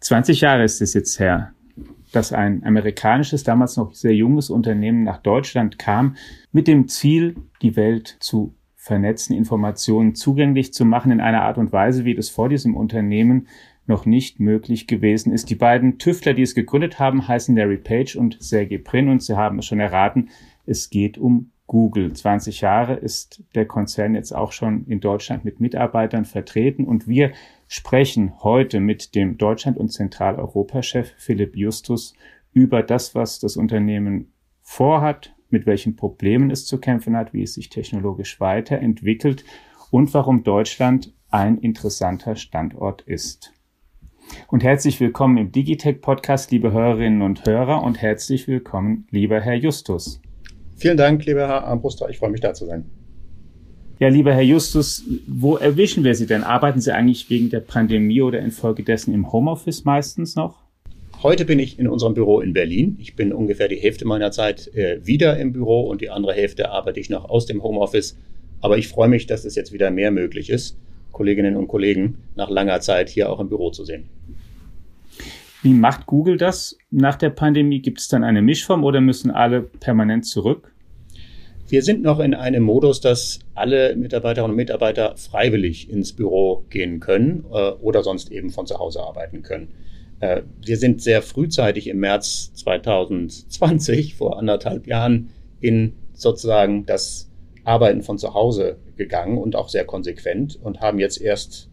20 Jahre ist es jetzt her, dass ein amerikanisches, damals noch sehr junges Unternehmen nach Deutschland kam, mit dem Ziel, die Welt zu vernetzen, Informationen zugänglich zu machen in einer Art und Weise, wie das vor diesem Unternehmen noch nicht möglich gewesen ist. Die beiden Tüftler, die es gegründet haben, heißen Larry Page und Sergey Brin und Sie haben es schon erraten, es geht um Google. 20 Jahre ist der Konzern jetzt auch schon in Deutschland mit Mitarbeitern vertreten und wir sprechen heute mit dem Deutschland- und Zentraleuropa-Chef Philipp Justus über das, was das Unternehmen vorhat, mit welchen Problemen es zu kämpfen hat, wie es sich technologisch weiterentwickelt und warum Deutschland ein interessanter Standort ist. Und herzlich willkommen im Digitech Podcast, liebe Hörerinnen und Hörer, und herzlich willkommen, lieber Herr Justus. Vielen Dank, lieber Herr Armbruster. Ich freue mich, da zu sein. Ja, lieber Herr Justus, wo erwischen wir Sie denn? Arbeiten Sie eigentlich wegen der Pandemie oder infolgedessen im Homeoffice meistens noch? Heute bin ich in unserem Büro in Berlin. Ich bin ungefähr die Hälfte meiner Zeit äh, wieder im Büro und die andere Hälfte arbeite ich noch aus dem Homeoffice. Aber ich freue mich, dass es jetzt wieder mehr möglich ist, Kolleginnen und Kollegen nach langer Zeit hier auch im Büro zu sehen. Wie macht Google das nach der Pandemie? Gibt es dann eine Mischform oder müssen alle permanent zurück? Wir sind noch in einem Modus, dass alle Mitarbeiterinnen und Mitarbeiter freiwillig ins Büro gehen können äh, oder sonst eben von zu Hause arbeiten können. Äh, wir sind sehr frühzeitig im März 2020, vor anderthalb Jahren, in sozusagen das Arbeiten von zu Hause gegangen und auch sehr konsequent und haben jetzt erst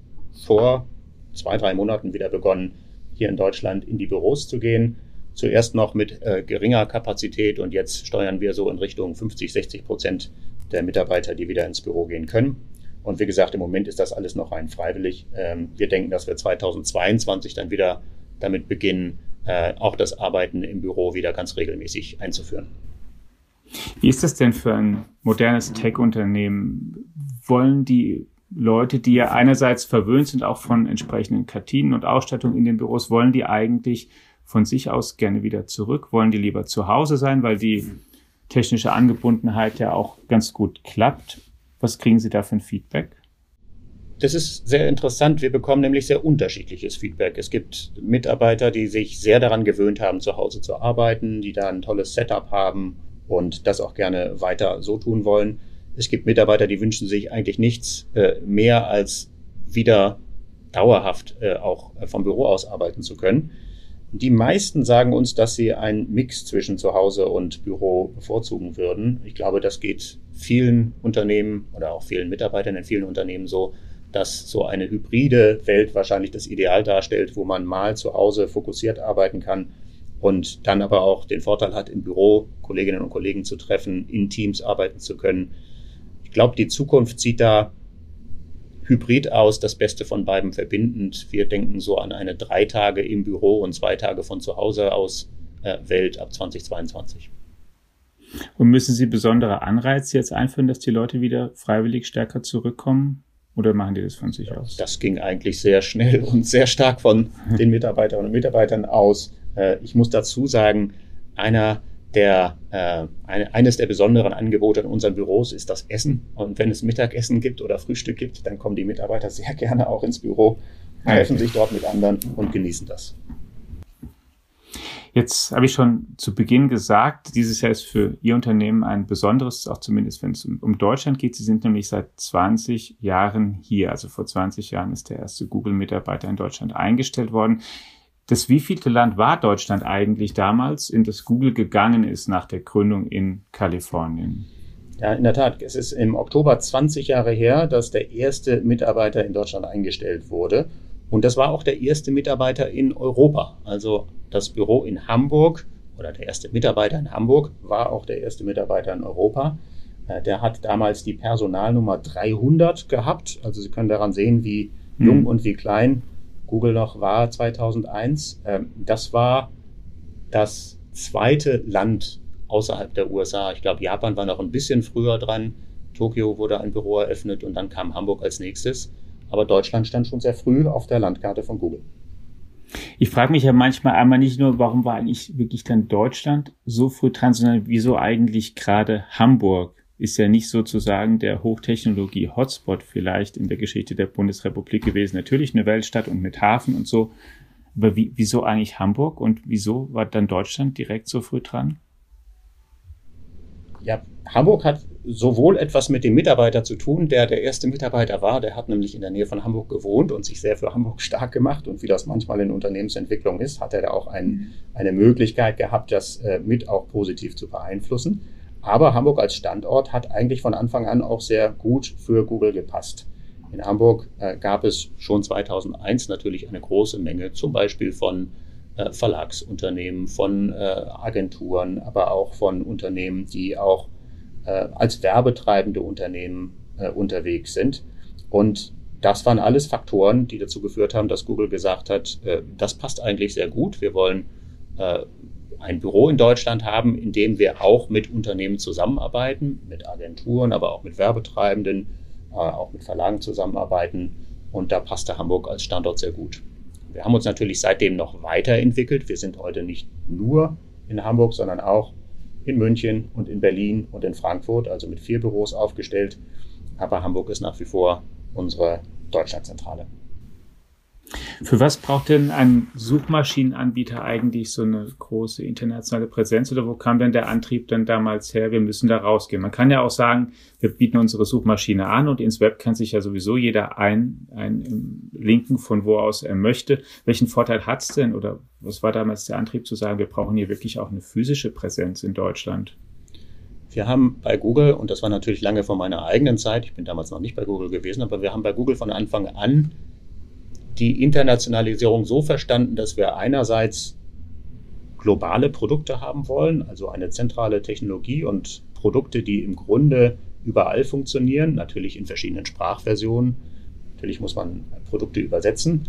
vor zwei, drei Monaten wieder begonnen, hier in Deutschland in die Büros zu gehen Zuerst noch mit äh, geringer Kapazität und jetzt steuern wir so in Richtung 50, 60 Prozent der Mitarbeiter, die wieder ins Büro gehen können. Und wie gesagt, im Moment ist das alles noch rein freiwillig. Ähm, wir denken, dass wir 2022 dann wieder damit beginnen, äh, auch das Arbeiten im Büro wieder ganz regelmäßig einzuführen. Wie ist das denn für ein modernes Tech-Unternehmen? Wollen die Leute, die ja einerseits verwöhnt sind, auch von entsprechenden Kartinen und Ausstattung in den Büros, wollen die eigentlich von sich aus gerne wieder zurück, wollen die lieber zu Hause sein, weil die technische Angebundenheit ja auch ganz gut klappt. Was kriegen Sie da für ein Feedback? Das ist sehr interessant. Wir bekommen nämlich sehr unterschiedliches Feedback. Es gibt Mitarbeiter, die sich sehr daran gewöhnt haben, zu Hause zu arbeiten, die da ein tolles Setup haben und das auch gerne weiter so tun wollen. Es gibt Mitarbeiter, die wünschen sich eigentlich nichts äh, mehr als wieder dauerhaft äh, auch vom Büro aus arbeiten zu können. Die meisten sagen uns, dass sie einen Mix zwischen Zuhause und Büro bevorzugen würden. Ich glaube, das geht vielen Unternehmen oder auch vielen Mitarbeitern in vielen Unternehmen so, dass so eine hybride Welt wahrscheinlich das Ideal darstellt, wo man mal zu Hause fokussiert arbeiten kann und dann aber auch den Vorteil hat, im Büro Kolleginnen und Kollegen zu treffen, in Teams arbeiten zu können. Ich glaube, die Zukunft sieht da hybrid aus, das Beste von beiden verbindend. Wir denken so an eine drei Tage im Büro und zwei Tage von zu Hause aus äh, Welt ab 2022. Und müssen Sie besondere Anreize jetzt einführen, dass die Leute wieder freiwillig stärker zurückkommen? Oder machen die das von sich aus? Das ging eigentlich sehr schnell und sehr stark von den Mitarbeiterinnen und Mitarbeitern aus. Äh, ich muss dazu sagen, einer der, äh, eine, eines der besonderen Angebote in unseren Büros ist das Essen. Und wenn es Mittagessen gibt oder Frühstück gibt, dann kommen die Mitarbeiter sehr gerne auch ins Büro, treffen sich dort mit anderen und genießen das. Jetzt habe ich schon zu Beginn gesagt, dieses Jahr ist für Ihr Unternehmen ein besonderes, auch zumindest wenn es um, um Deutschland geht. Sie sind nämlich seit 20 Jahren hier. Also vor 20 Jahren ist der erste Google-Mitarbeiter in Deutschland eingestellt worden. Das wievielte Land war Deutschland eigentlich damals, in das Google gegangen ist nach der Gründung in Kalifornien? Ja, in der Tat. Es ist im Oktober 20 Jahre her, dass der erste Mitarbeiter in Deutschland eingestellt wurde. Und das war auch der erste Mitarbeiter in Europa. Also das Büro in Hamburg oder der erste Mitarbeiter in Hamburg war auch der erste Mitarbeiter in Europa. Äh, der hat damals die Personalnummer 300 gehabt. Also Sie können daran sehen, wie jung hm. und wie klein Google noch war 2001. Ähm, das war das zweite Land außerhalb der USA. Ich glaube, Japan war noch ein bisschen früher dran. Tokio wurde ein Büro eröffnet und dann kam Hamburg als nächstes. Aber Deutschland stand schon sehr früh auf der Landkarte von Google. Ich frage mich ja manchmal einmal nicht nur, warum war eigentlich wirklich dann Deutschland so früh dran, sondern wieso eigentlich gerade Hamburg? Ist ja nicht sozusagen der Hochtechnologie-Hotspot vielleicht in der Geschichte der Bundesrepublik gewesen. Natürlich eine Weltstadt und mit Hafen und so. Aber wie, wieso eigentlich Hamburg und wieso war dann Deutschland direkt so früh dran? Ja, Hamburg hat sowohl etwas mit dem Mitarbeiter zu tun, der der erste Mitarbeiter war, der hat nämlich in der Nähe von Hamburg gewohnt und sich sehr für Hamburg stark gemacht. Und wie das manchmal in Unternehmensentwicklung ist, hat er da auch ein, eine Möglichkeit gehabt, das äh, mit auch positiv zu beeinflussen. Aber Hamburg als Standort hat eigentlich von Anfang an auch sehr gut für Google gepasst. In Hamburg äh, gab es schon 2001 natürlich eine große Menge, zum Beispiel von äh, Verlagsunternehmen, von äh, Agenturen, aber auch von Unternehmen, die auch äh, als werbetreibende Unternehmen äh, unterwegs sind. Und das waren alles Faktoren, die dazu geführt haben, dass Google gesagt hat, äh, das passt eigentlich sehr gut. Wir wollen ein Büro in Deutschland haben, in dem wir auch mit Unternehmen zusammenarbeiten, mit Agenturen, aber auch mit Werbetreibenden, auch mit Verlagen zusammenarbeiten. Und da passte Hamburg als Standort sehr gut. Wir haben uns natürlich seitdem noch weiterentwickelt. Wir sind heute nicht nur in Hamburg, sondern auch in München und in Berlin und in Frankfurt, also mit vier Büros aufgestellt. Aber Hamburg ist nach wie vor unsere Deutschlandzentrale. Für was braucht denn ein Suchmaschinenanbieter eigentlich so eine große internationale Präsenz oder wo kam denn der Antrieb dann damals her, wir müssen da rausgehen? Man kann ja auch sagen, wir bieten unsere Suchmaschine an und ins Web kann sich ja sowieso jeder ein, ein linken, von wo aus er möchte. Welchen Vorteil hat's denn oder was war damals der Antrieb zu sagen, wir brauchen hier wirklich auch eine physische Präsenz in Deutschland? Wir haben bei Google, und das war natürlich lange vor meiner eigenen Zeit, ich bin damals noch nicht bei Google gewesen, aber wir haben bei Google von Anfang an die Internationalisierung so verstanden, dass wir einerseits globale Produkte haben wollen, also eine zentrale Technologie und Produkte, die im Grunde überall funktionieren, natürlich in verschiedenen Sprachversionen. Natürlich muss man Produkte übersetzen,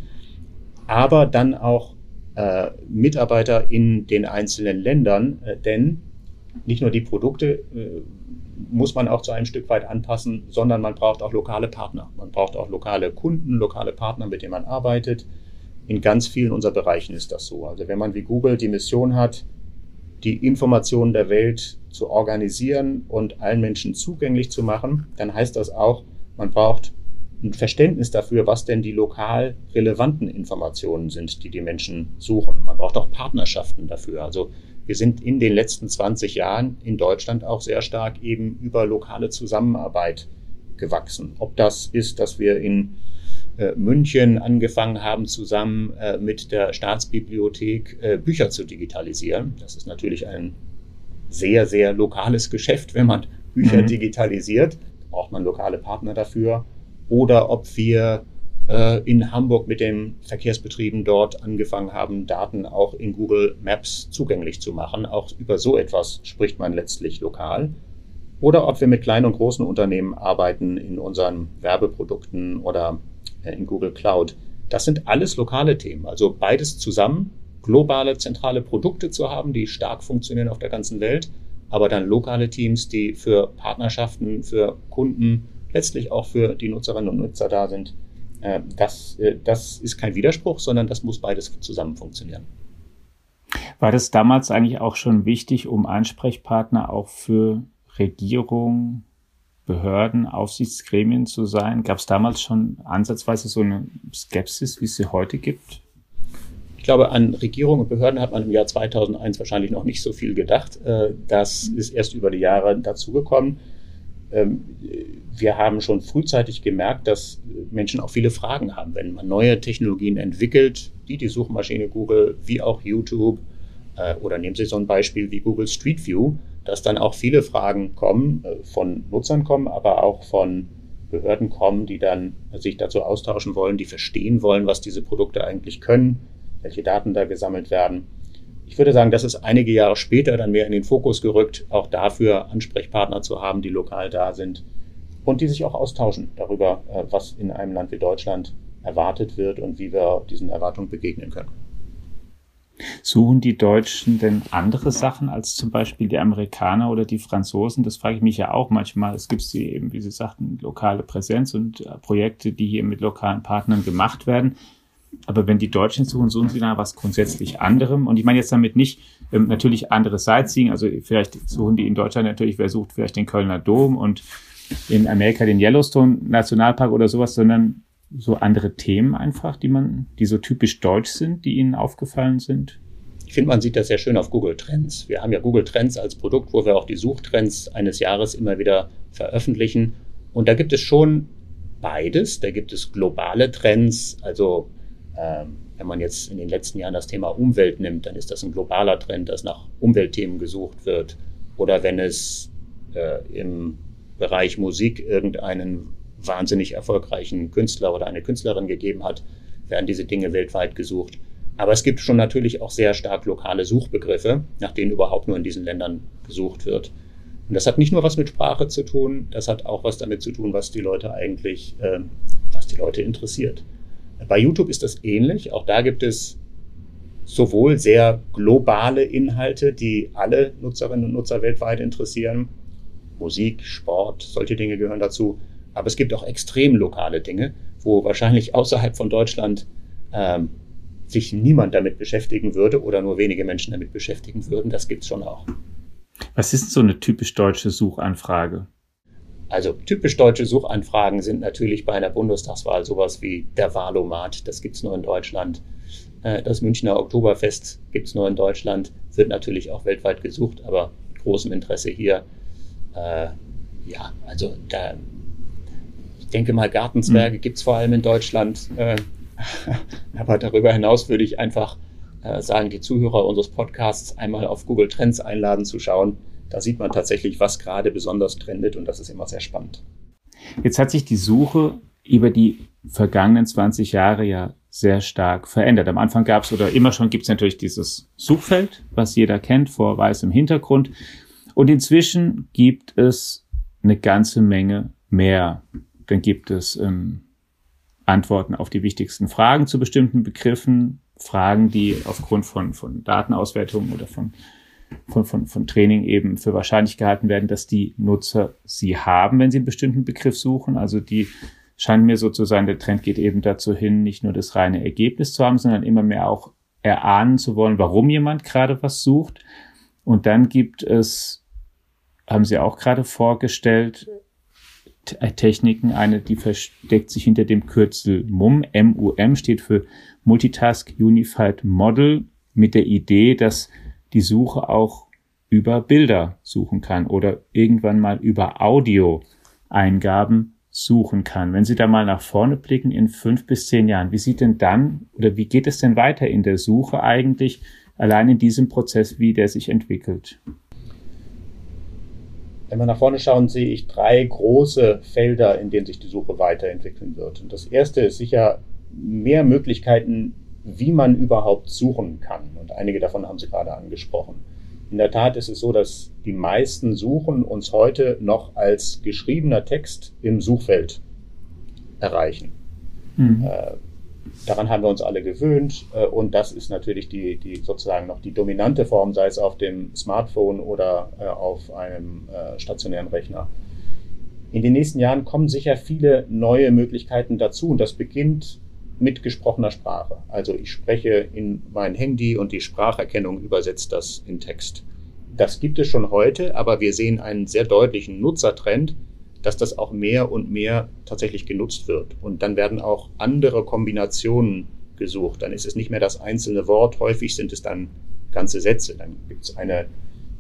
aber dann auch äh, Mitarbeiter in den einzelnen Ländern, äh, denn nicht nur die Produkte äh, muss man auch zu einem Stück weit anpassen, sondern man braucht auch lokale Partner. Man braucht auch lokale Kunden, lokale Partner, mit denen man arbeitet. In ganz vielen unserer Bereichen ist das so. Also wenn man wie Google die Mission hat, die Informationen der Welt zu organisieren und allen Menschen zugänglich zu machen, dann heißt das auch, man braucht ein Verständnis dafür, was denn die lokal relevanten Informationen sind, die die Menschen suchen. Man braucht auch Partnerschaften dafür. Also wir sind in den letzten 20 Jahren in Deutschland auch sehr stark eben über lokale Zusammenarbeit gewachsen. Ob das ist, dass wir in äh, München angefangen haben, zusammen äh, mit der Staatsbibliothek äh, Bücher zu digitalisieren. Das ist natürlich ein sehr, sehr lokales Geschäft, wenn man Bücher mhm. digitalisiert. Braucht man lokale Partner dafür. Oder ob wir äh, in Hamburg mit den Verkehrsbetrieben dort angefangen haben, Daten auch in Google Maps zugänglich zu machen. Auch über so etwas spricht man letztlich lokal. Oder ob wir mit kleinen und großen Unternehmen arbeiten in unseren Werbeprodukten oder äh, in Google Cloud. Das sind alles lokale Themen. Also beides zusammen, globale, zentrale Produkte zu haben, die stark funktionieren auf der ganzen Welt, aber dann lokale Teams, die für Partnerschaften, für Kunden, letztlich auch für die Nutzerinnen und Nutzer da sind, das, äh, das ist kein Widerspruch, sondern das muss beides zusammen funktionieren. War das damals eigentlich auch schon wichtig, um Ansprechpartner auch für Regierung, Behörden, Aufsichtsgremien zu sein? Gab es damals schon ansatzweise so eine Skepsis, wie es sie heute gibt? Ich glaube, an Regierung und Behörden hat man im Jahr 2001 wahrscheinlich noch nicht so viel gedacht. Äh, das ist erst über die Jahre dazugekommen. Ähm, wir haben schon frühzeitig gemerkt, dass Menschen auch viele Fragen haben, wenn man neue Technologien entwickelt, wie die Suchmaschine Google, wie auch YouTube äh, oder nehmen Sie so ein Beispiel wie Google Street View, dass dann auch viele Fragen kommen, äh, von Nutzern kommen, aber auch von Behörden kommen, die dann sich dazu austauschen wollen, die verstehen wollen, was diese Produkte eigentlich können, welche Daten da gesammelt werden. Ich würde sagen, das ist einige Jahre später dann mehr in den Fokus gerückt, auch dafür Ansprechpartner zu haben, die lokal da sind und die sich auch austauschen darüber, äh, was in einem Land wie Deutschland erwartet wird und wie wir diesen Erwartungen begegnen können. Suchen die Deutschen denn andere Sachen als zum Beispiel die Amerikaner oder die Franzosen? Das frage ich mich ja auch manchmal. Es gibt sie eben, wie Sie sagten, lokale Präsenz und äh, Projekte, die hier mit lokalen Partnern gemacht werden. Aber wenn die Deutschen suchen, suchen sie nach was grundsätzlich anderem. Und ich meine jetzt damit nicht ähm, natürlich andere Sightseeing. Also vielleicht suchen die in Deutschland natürlich, wer sucht vielleicht den Kölner Dom und in Amerika den Yellowstone Nationalpark oder sowas, sondern so andere Themen einfach, die man, die so typisch deutsch sind, die Ihnen aufgefallen sind? Ich finde, man sieht das sehr schön auf Google Trends. Wir haben ja Google Trends als Produkt, wo wir auch die Suchtrends eines Jahres immer wieder veröffentlichen. Und da gibt es schon beides. Da gibt es globale Trends, also wenn man jetzt in den letzten Jahren das Thema Umwelt nimmt, dann ist das ein globaler Trend, dass nach Umweltthemen gesucht wird. Oder wenn es äh, im Bereich Musik irgendeinen wahnsinnig erfolgreichen Künstler oder eine Künstlerin gegeben hat, werden diese Dinge weltweit gesucht. Aber es gibt schon natürlich auch sehr stark lokale Suchbegriffe, nach denen überhaupt nur in diesen Ländern gesucht wird. Und das hat nicht nur was mit Sprache zu tun, das hat auch was damit zu tun, was die Leute eigentlich, äh, was die Leute interessiert. Bei YouTube ist das ähnlich. Auch da gibt es sowohl sehr globale Inhalte, die alle Nutzerinnen und Nutzer weltweit interessieren. Musik, Sport, solche Dinge gehören dazu. Aber es gibt auch extrem lokale Dinge, wo wahrscheinlich außerhalb von Deutschland ähm, sich niemand damit beschäftigen würde oder nur wenige Menschen damit beschäftigen würden. Das gibt es schon auch. Was ist so eine typisch deutsche Suchanfrage? Also typisch deutsche Suchanfragen sind natürlich bei einer Bundestagswahl sowas wie der Wahlomat, das gibt es nur in Deutschland. Äh, das Münchner Oktoberfest gibt es nur in Deutschland, wird natürlich auch weltweit gesucht, aber mit großem Interesse hier. Äh, ja, also da ich denke mal, Gartenzwerge mhm. gibt es vor allem in Deutschland. Äh, aber darüber hinaus würde ich einfach äh, sagen, die Zuhörer unseres Podcasts einmal auf Google Trends einladen zu schauen. Da sieht man tatsächlich, was gerade besonders trendet und das ist immer sehr spannend. Jetzt hat sich die Suche über die vergangenen 20 Jahre ja sehr stark verändert. Am Anfang gab es oder immer schon gibt es natürlich dieses Suchfeld, was jeder kennt, vor weißem Hintergrund. Und inzwischen gibt es eine ganze Menge mehr dann gibt es ähm, Antworten auf die wichtigsten Fragen zu bestimmten Begriffen, Fragen, die aufgrund von, von Datenauswertungen oder von, von, von, von Training eben für wahrscheinlich gehalten werden, dass die Nutzer sie haben, wenn sie einen bestimmten Begriff suchen. Also die scheint mir so zu sein, der Trend geht eben dazu hin, nicht nur das reine Ergebnis zu haben, sondern immer mehr auch erahnen zu wollen, warum jemand gerade was sucht. Und dann gibt es, haben Sie auch gerade vorgestellt, äh, Techniken. Eine, die versteckt sich hinter dem Kürzel MUM. MUM steht für Multitask Unified Model mit der Idee, dass die Suche auch über Bilder suchen kann oder irgendwann mal über Audio-Eingaben suchen kann. Wenn Sie da mal nach vorne blicken in fünf bis zehn Jahren, wie sieht denn dann oder wie geht es denn weiter in der Suche eigentlich allein in diesem Prozess, wie der sich entwickelt? Wenn wir nach vorne schauen, sehe ich drei große Felder, in denen sich die Suche weiterentwickeln wird. Und das erste ist sicher mehr Möglichkeiten, wie man überhaupt suchen kann. Und einige davon haben Sie gerade angesprochen. In der Tat ist es so, dass die meisten Suchen uns heute noch als geschriebener Text im Suchfeld erreichen. Mhm. Äh, Daran haben wir uns alle gewöhnt äh, und das ist natürlich die, die sozusagen noch die dominante Form, sei es auf dem Smartphone oder äh, auf einem äh, stationären Rechner. In den nächsten Jahren kommen sicher viele neue Möglichkeiten dazu und das beginnt mit gesprochener Sprache. Also ich spreche in mein Handy und die Spracherkennung übersetzt das in Text. Das gibt es schon heute, aber wir sehen einen sehr deutlichen Nutzertrend, dass das auch mehr und mehr tatsächlich genutzt wird. Und dann werden auch andere Kombinationen gesucht. Dann ist es nicht mehr das einzelne Wort, häufig sind es dann ganze Sätze. Dann gibt es eine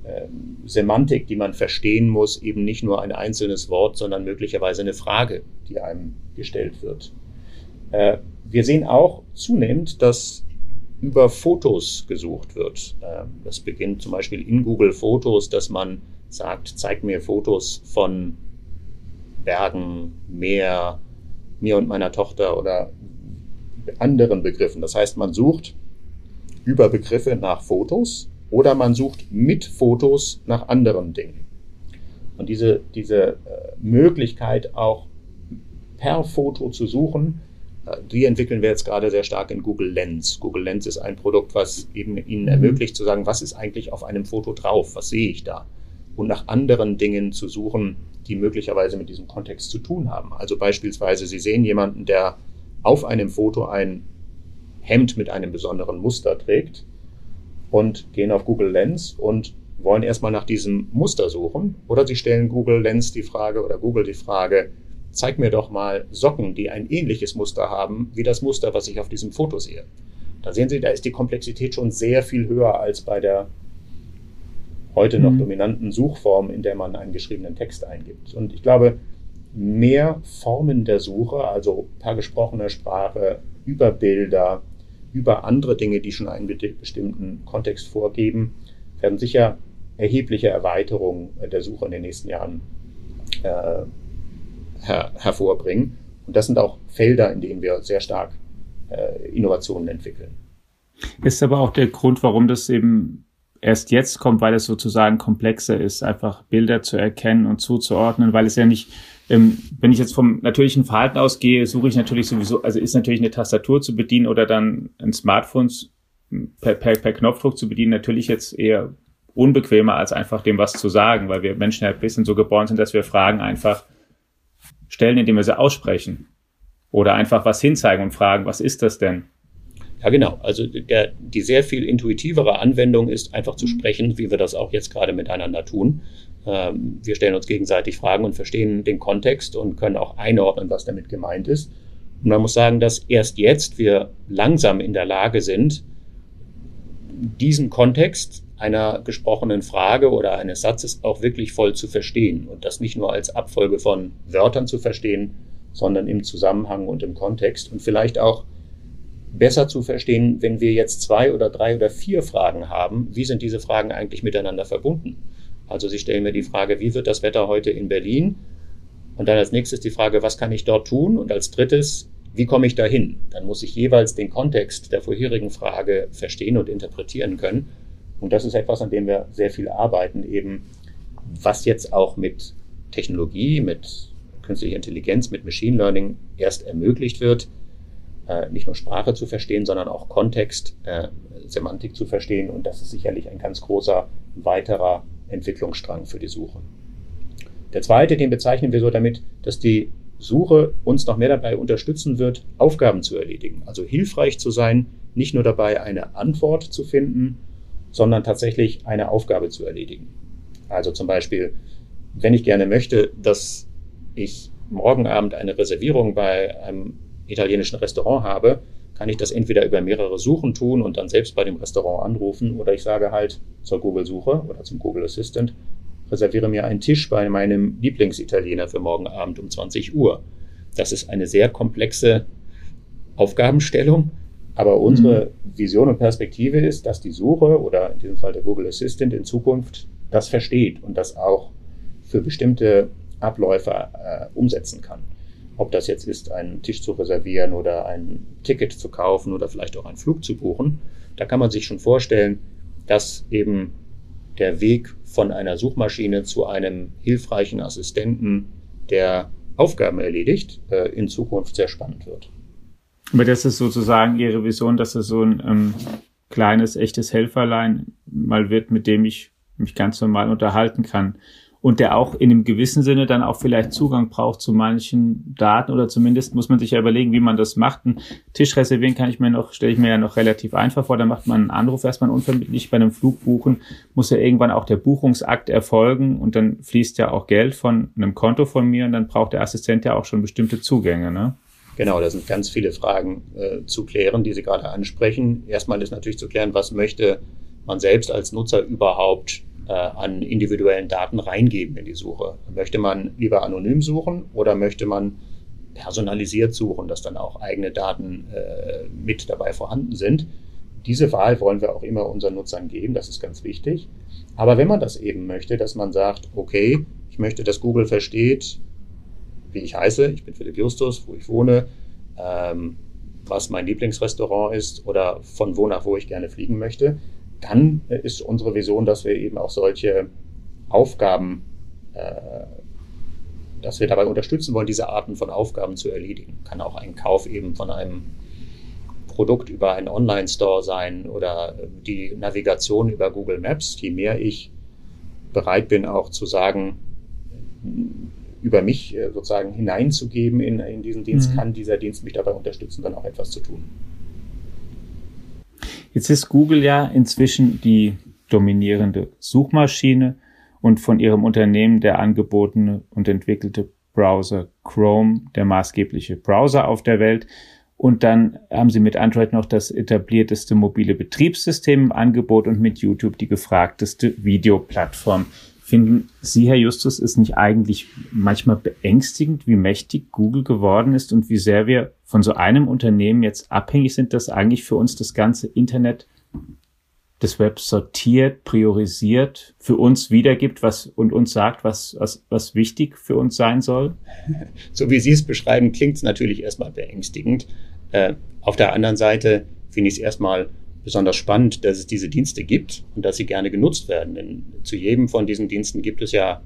äh, Semantik, die man verstehen muss, eben nicht nur ein einzelnes Wort, sondern möglicherweise eine Frage, die einem gestellt wird. Äh, wir sehen auch zunehmend, dass über Fotos gesucht wird. Äh, das beginnt zum Beispiel in Google Fotos, dass man sagt, zeig mir Fotos von Bergen, Meer, mir und meiner Tochter oder anderen Begriffen. Das heißt, man sucht über Begriffe nach Fotos oder man sucht mit Fotos nach anderen Dingen. Und diese, diese äh, Möglichkeit auch per Foto zu suchen, die entwickeln wir jetzt gerade sehr stark in Google Lens. Google Lens ist ein Produkt, was eben Ihnen mhm. ermöglicht zu sagen, was ist eigentlich auf einem Foto drauf, was sehe ich da? Und nach anderen Dingen zu suchen, die möglicherweise mit diesem Kontext zu tun haben. Also beispielsweise, Sie sehen jemanden, der auf einem Foto ein Hemd mit einem besonderen Muster trägt und gehen auf Google Lens und wollen erstmal nach diesem Muster suchen. Oder sie stellen Google Lens die Frage oder Google die Frage, zeig mir doch mal Socken, die ein ähnliches Muster haben wie das Muster, was ich auf diesem Foto sehe. Da sehen Sie, da ist die Komplexität schon sehr viel höher als bei der heute noch mhm. dominanten Suchform, in der man einen geschriebenen Text eingibt. Und ich glaube, mehr Formen der Suche, also per gesprochener Sprache, über Bilder, über andere Dinge, die schon einen bestimmten Kontext vorgeben, werden sicher erhebliche Erweiterungen der Suche in den nächsten Jahren äh, her hervorbringen. Und das sind auch Felder, in denen wir sehr stark äh, Innovationen entwickeln. Ist aber auch der Grund, warum das eben erst jetzt kommt, weil es sozusagen komplexer ist, einfach Bilder zu erkennen und zuzuordnen, weil es ja nicht, ähm, wenn ich jetzt vom natürlichen Verhalten ausgehe, suche ich natürlich sowieso, also ist natürlich eine Tastatur zu bedienen oder dann ein Smartphone per, per, per Knopfdruck zu bedienen, natürlich jetzt eher unbequemer, als einfach dem was zu sagen, weil wir Menschen ja ein bisschen so geboren sind, dass wir Fragen einfach stellen, indem wir sie aussprechen. Oder einfach was hinzeigen und fragen, was ist das denn? Ja, genau. Also der, die sehr viel intuitivere Anwendung ist einfach zu sprechen, wie wir das auch jetzt gerade miteinander tun. Ähm, wir stellen uns gegenseitig Fragen und verstehen den Kontext und können auch einordnen, was damit gemeint ist. Und man muss sagen, dass erst jetzt wir langsam in der Lage sind, diesen Kontext einer gesprochenen Frage oder eines Satzes auch wirklich voll zu verstehen und das nicht nur als Abfolge von Wörtern zu verstehen, sondern im Zusammenhang und im Kontext und vielleicht auch besser zu verstehen, wenn wir jetzt zwei oder drei oder vier Fragen haben, wie sind diese Fragen eigentlich miteinander verbunden? Also Sie stellen mir die Frage, wie wird das Wetter heute in Berlin? Und dann als nächstes die Frage, was kann ich dort tun? Und als drittes, wie komme ich dahin? Dann muss ich jeweils den Kontext der vorherigen Frage verstehen und interpretieren können. Und das ist etwas, an dem wir sehr viel arbeiten, eben was jetzt auch mit Technologie, mit künstlicher Intelligenz, mit Machine Learning erst ermöglicht wird, äh, nicht nur Sprache zu verstehen, sondern auch Kontext, äh, Semantik zu verstehen. Und das ist sicherlich ein ganz großer weiterer Entwicklungsstrang für die Suche. Der zweite, den bezeichnen wir so damit, dass die Suche uns noch mehr dabei unterstützen wird, Aufgaben zu erledigen. Also hilfreich zu sein, nicht nur dabei eine Antwort zu finden, sondern tatsächlich eine Aufgabe zu erledigen. Also zum Beispiel, wenn ich gerne möchte, dass ich morgen Abend eine Reservierung bei einem italienischen Restaurant habe, kann ich das entweder über mehrere Suchen tun und dann selbst bei dem Restaurant anrufen oder ich sage halt zur Google-Suche oder zum Google Assistant, reserviere mir einen Tisch bei meinem Lieblingsitaliener für morgen Abend um 20 Uhr. Das ist eine sehr komplexe Aufgabenstellung, aber unsere mhm. Vision und Perspektive ist, dass die Suche oder in diesem Fall der Google Assistant in Zukunft das versteht und das auch für bestimmte Abläufe äh, umsetzen kann. Ob das jetzt ist, einen Tisch zu reservieren oder ein Ticket zu kaufen oder vielleicht auch einen Flug zu buchen, da kann man sich schon vorstellen, dass eben der Weg von einer Suchmaschine zu einem hilfreichen Assistenten, der Aufgaben erledigt, äh, in Zukunft sehr spannend wird. Aber das ist sozusagen Ihre Vision, dass es so ein ähm, kleines, echtes Helferlein mal wird, mit dem ich mich ganz normal unterhalten kann und der auch in einem gewissen Sinne dann auch vielleicht Zugang braucht zu manchen Daten oder zumindest muss man sich ja überlegen, wie man das macht. Ein Tisch reservieren kann ich mir noch, stelle ich mir ja noch relativ einfach vor. Da macht man einen Anruf erstmal unverbindlich bei einem Flug buchen, muss ja irgendwann auch der Buchungsakt erfolgen und dann fließt ja auch Geld von einem Konto von mir und dann braucht der Assistent ja auch schon bestimmte Zugänge, ne? Genau, da sind ganz viele Fragen äh, zu klären, die Sie gerade ansprechen. Erstmal ist natürlich zu klären, was möchte man selbst als Nutzer überhaupt äh, an individuellen Daten reingeben in die Suche. Möchte man lieber anonym suchen oder möchte man personalisiert suchen, dass dann auch eigene Daten äh, mit dabei vorhanden sind? Diese Wahl wollen wir auch immer unseren Nutzern geben, das ist ganz wichtig. Aber wenn man das eben möchte, dass man sagt, okay, ich möchte, dass Google versteht, wie ich heiße, ich bin Philipp Justus, wo ich wohne, ähm, was mein Lieblingsrestaurant ist oder von wo nach wo ich gerne fliegen möchte, dann ist unsere Vision, dass wir eben auch solche Aufgaben, äh, dass wir dabei unterstützen wollen, diese Arten von Aufgaben zu erledigen. Kann auch ein Kauf eben von einem Produkt über einen Online-Store sein oder die Navigation über Google Maps. Je mehr ich bereit bin, auch zu sagen, über mich äh, sozusagen hineinzugeben in, in diesen Dienst, mhm. kann dieser Dienst mich dabei unterstützen, dann auch etwas zu tun. Jetzt ist Google ja inzwischen die dominierende Suchmaschine und von ihrem Unternehmen der angebotene und entwickelte Browser Chrome der maßgebliche Browser auf der Welt. Und dann haben sie mit Android noch das etablierteste mobile Betriebssystem im Angebot und mit YouTube die gefragteste Videoplattform. Finden Sie, Herr Justus, ist nicht eigentlich manchmal beängstigend, wie mächtig Google geworden ist und wie sehr wir von so einem Unternehmen jetzt abhängig sind, das eigentlich für uns das ganze Internet das Web sortiert, priorisiert, für uns wiedergibt was, und uns sagt, was, was, was wichtig für uns sein soll? So wie Sie es beschreiben, klingt es natürlich erstmal beängstigend. Äh, auf der anderen Seite finde ich es erstmal besonders spannend, dass es diese Dienste gibt und dass sie gerne genutzt werden. Denn zu jedem von diesen Diensten gibt es ja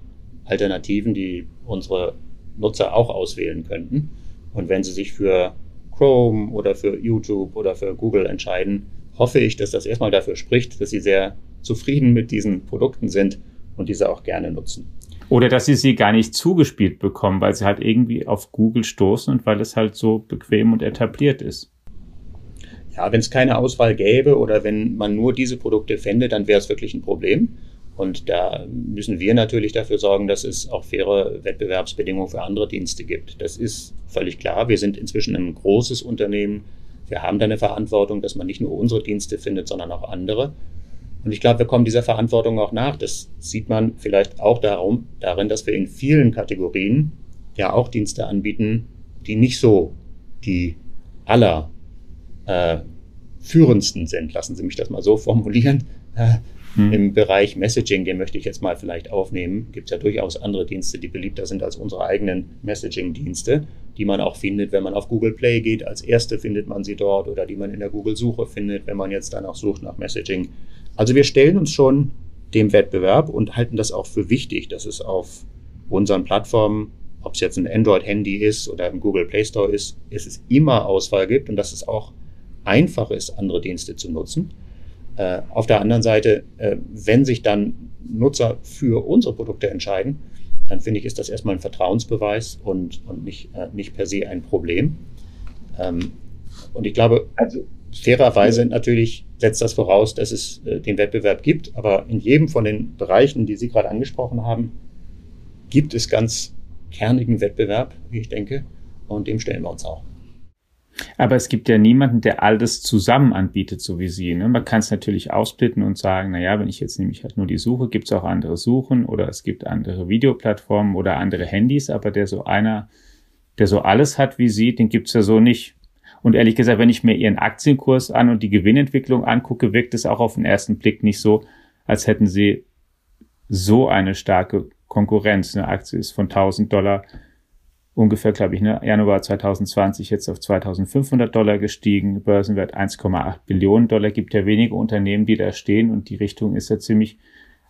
Alternativen, die unsere Nutzer auch auswählen könnten. Und wenn sie sich für Chrome oder für YouTube oder für Google entscheiden, hoffe ich, dass das erstmal dafür spricht, dass sie sehr zufrieden mit diesen Produkten sind und diese auch gerne nutzen. Oder dass sie sie gar nicht zugespielt bekommen, weil sie halt irgendwie auf Google stoßen und weil es halt so bequem und etabliert ist. Ja, wenn es keine Auswahl gäbe oder wenn man nur diese Produkte fände, dann wäre es wirklich ein Problem. Und da müssen wir natürlich dafür sorgen, dass es auch faire Wettbewerbsbedingungen für andere Dienste gibt. Das ist völlig klar. Wir sind inzwischen ein großes Unternehmen. Wir haben da eine Verantwortung, dass man nicht nur unsere Dienste findet, sondern auch andere. Und ich glaube, wir kommen dieser Verantwortung auch nach. Das sieht man vielleicht auch darum, darin, dass wir in vielen Kategorien ja auch Dienste anbieten, die nicht so die aller äh, führendsten sind, lassen Sie mich das mal so formulieren. Äh, hm. Im Bereich Messaging, den möchte ich jetzt mal vielleicht aufnehmen, gibt es ja durchaus andere Dienste, die beliebter sind als unsere eigenen Messaging-Dienste, die man auch findet, wenn man auf Google Play geht. Als erste findet man sie dort oder die man in der Google-Suche findet, wenn man jetzt danach sucht nach Messaging. Also wir stellen uns schon dem Wettbewerb und halten das auch für wichtig, dass es auf unseren Plattformen, ob es jetzt ein Android-Handy ist oder im Google Play Store ist, dass es immer Auswahl gibt und dass es auch einfach ist, andere Dienste zu nutzen. Äh, auf der anderen Seite, äh, wenn sich dann Nutzer für unsere Produkte entscheiden, dann finde ich, ist das erstmal ein Vertrauensbeweis und, und nicht, äh, nicht per se ein Problem. Ähm, und ich glaube, also fairerweise natürlich setzt das voraus, dass es äh, den Wettbewerb gibt, aber in jedem von den Bereichen, die Sie gerade angesprochen haben, gibt es ganz kernigen Wettbewerb, wie ich denke, und dem stellen wir uns auch. Aber es gibt ja niemanden, der alles zusammen anbietet, so wie Sie. Ne? Man kann es natürlich ausblitten und sagen, na ja, wenn ich jetzt nämlich halt nur die Suche, gibt es auch andere Suchen oder es gibt andere Videoplattformen oder andere Handys, aber der so einer, der so alles hat wie Sie, den gibt es ja so nicht. Und ehrlich gesagt, wenn ich mir Ihren Aktienkurs an und die Gewinnentwicklung angucke, wirkt es auch auf den ersten Blick nicht so, als hätten Sie so eine starke Konkurrenz. Eine Aktie ist von 1000 Dollar ungefähr, glaube ich, ne, Januar 2020 jetzt auf 2500 Dollar gestiegen, Börsenwert 1,8 Billionen Dollar, gibt ja wenige Unternehmen, die da stehen und die Richtung ist ja ziemlich,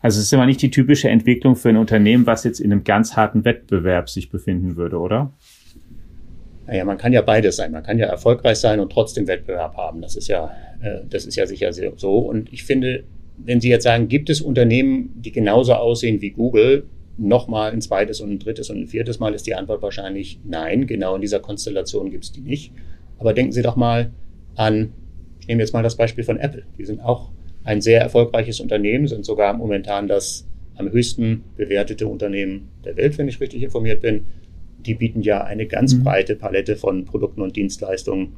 also es ist immer nicht die typische Entwicklung für ein Unternehmen, was jetzt in einem ganz harten Wettbewerb sich befinden würde, oder? Naja, man kann ja beides sein. Man kann ja erfolgreich sein und trotzdem Wettbewerb haben. Das ist ja, äh, das ist ja sicher so. Und ich finde, wenn Sie jetzt sagen, gibt es Unternehmen, die genauso aussehen wie Google, nochmal ein zweites und ein drittes und ein viertes Mal ist die Antwort wahrscheinlich nein. Genau in dieser Konstellation gibt es die nicht. Aber denken Sie doch mal an, ich nehme jetzt mal das Beispiel von Apple. Die sind auch ein sehr erfolgreiches Unternehmen, sind sogar momentan das am höchsten bewertete Unternehmen der Welt, wenn ich richtig informiert bin. Die bieten ja eine ganz mhm. breite Palette von Produkten und Dienstleistungen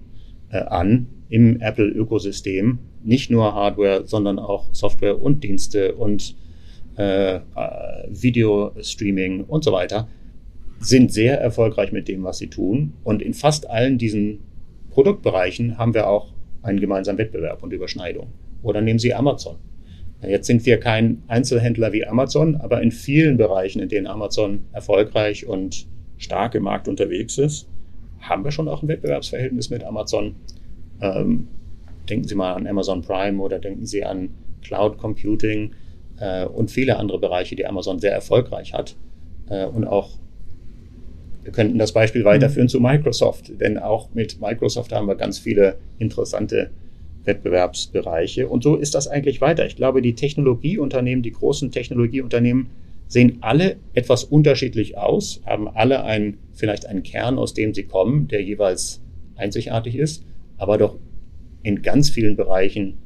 äh, an im Apple-Ökosystem. Nicht nur Hardware, sondern auch Software und Dienste und äh, Video-Streaming und so weiter, sind sehr erfolgreich mit dem, was sie tun. Und in fast allen diesen Produktbereichen haben wir auch einen gemeinsamen Wettbewerb und Überschneidung. Oder nehmen Sie Amazon. Jetzt sind wir kein Einzelhändler wie Amazon, aber in vielen Bereichen, in denen Amazon erfolgreich und stark im Markt unterwegs ist, haben wir schon auch ein Wettbewerbsverhältnis mit Amazon. Ähm, denken Sie mal an Amazon Prime oder denken Sie an Cloud Computing äh, und viele andere Bereiche, die Amazon sehr erfolgreich hat. Äh, und auch, wir könnten das Beispiel weiterführen mhm. zu Microsoft, denn auch mit Microsoft haben wir ganz viele interessante Wettbewerbsbereiche. Und so ist das eigentlich weiter. Ich glaube, die Technologieunternehmen, die großen Technologieunternehmen sehen alle etwas unterschiedlich aus, haben alle einen, vielleicht einen Kern, aus dem sie kommen, der jeweils einzigartig ist, aber doch in ganz vielen Bereichen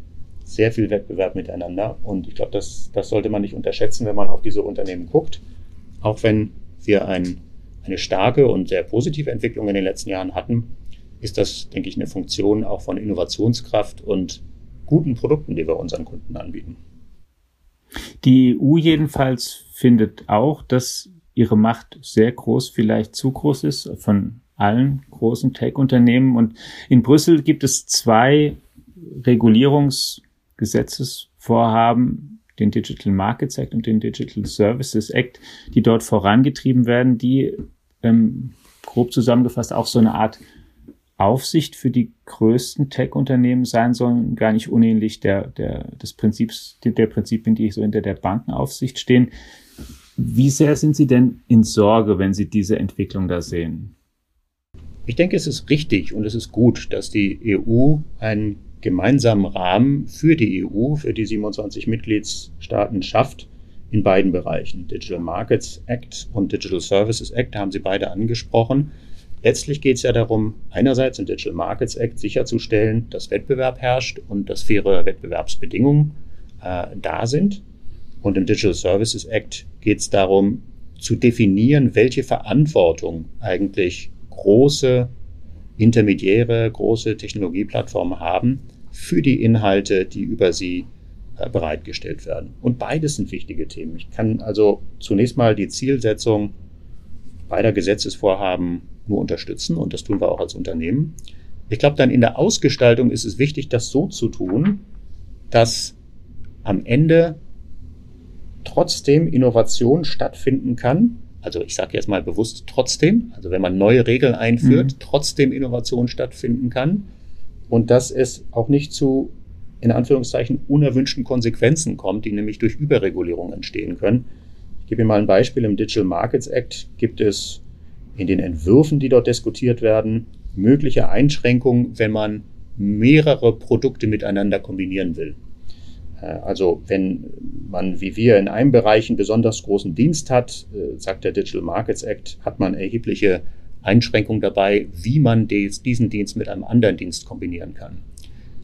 sehr viel Wettbewerb miteinander. Und ich glaube, das, das sollte man nicht unterschätzen, wenn man auf diese Unternehmen guckt. Auch wenn wir ein, eine starke und sehr positive Entwicklung in den letzten Jahren hatten, ist das, denke ich, eine Funktion auch von Innovationskraft und guten Produkten, die wir unseren Kunden anbieten. Die EU jedenfalls findet auch, dass ihre Macht sehr groß, vielleicht zu groß ist von allen großen Tech-Unternehmen. Und in Brüssel gibt es zwei Regulierungsgesetzesvorhaben, den Digital Markets Act und den Digital Services Act, die dort vorangetrieben werden, die ähm, grob zusammengefasst auch so eine Art Aufsicht für die größten Tech-Unternehmen sein sollen, gar nicht unähnlich der, der, des Prinzips, der Prinzipien, die so hinter der Bankenaufsicht stehen. Wie sehr sind Sie denn in Sorge, wenn Sie diese Entwicklung da sehen? Ich denke, es ist richtig und es ist gut, dass die EU einen gemeinsamen Rahmen für die EU, für die 27 Mitgliedstaaten schafft, in beiden Bereichen. Digital Markets Act und Digital Services Act haben Sie beide angesprochen. Letztlich geht es ja darum, einerseits im Digital Markets Act sicherzustellen, dass Wettbewerb herrscht und dass faire Wettbewerbsbedingungen äh, da sind. Und im Digital Services Act geht es darum, zu definieren, welche Verantwortung eigentlich große Intermediäre, große Technologieplattformen haben für die Inhalte, die über sie äh, bereitgestellt werden. Und beides sind wichtige Themen. Ich kann also zunächst mal die Zielsetzung beider Gesetzesvorhaben nur unterstützen und das tun wir auch als Unternehmen. Ich glaube, dann in der Ausgestaltung ist es wichtig, das so zu tun, dass am Ende trotzdem Innovation stattfinden kann. Also ich sage jetzt mal bewusst trotzdem, also wenn man neue Regeln einführt, mhm. trotzdem Innovation stattfinden kann und dass es auch nicht zu in Anführungszeichen unerwünschten Konsequenzen kommt, die nämlich durch Überregulierung entstehen können. Ich gebe Ihnen mal ein Beispiel. Im Digital Markets Act gibt es in den Entwürfen, die dort diskutiert werden, mögliche Einschränkungen, wenn man mehrere Produkte miteinander kombinieren will. Äh, also wenn man wie wir in einem Bereich einen besonders großen Dienst hat, äh, sagt der Digital Markets Act, hat man erhebliche Einschränkungen dabei, wie man diesen Dienst mit einem anderen Dienst kombinieren kann.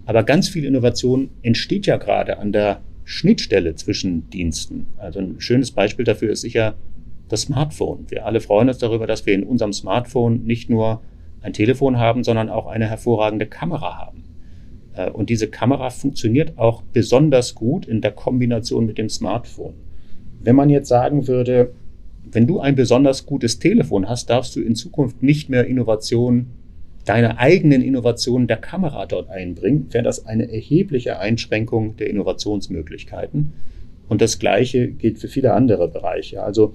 Aber ganz viel Innovation entsteht ja gerade an der Schnittstelle zwischen Diensten. Also ein schönes Beispiel dafür ist sicher das Smartphone. Wir alle freuen uns darüber, dass wir in unserem Smartphone nicht nur ein Telefon haben, sondern auch eine hervorragende Kamera haben. Äh, und diese Kamera funktioniert auch besonders gut in der Kombination mit dem Smartphone. Wenn man jetzt sagen würde, wenn du ein besonders gutes Telefon hast, darfst du in Zukunft nicht mehr Innovationen, deine eigenen Innovationen der Kamera dort einbringen, wäre das eine erhebliche Einschränkung der Innovationsmöglichkeiten. Und das Gleiche gilt für viele andere Bereiche. Also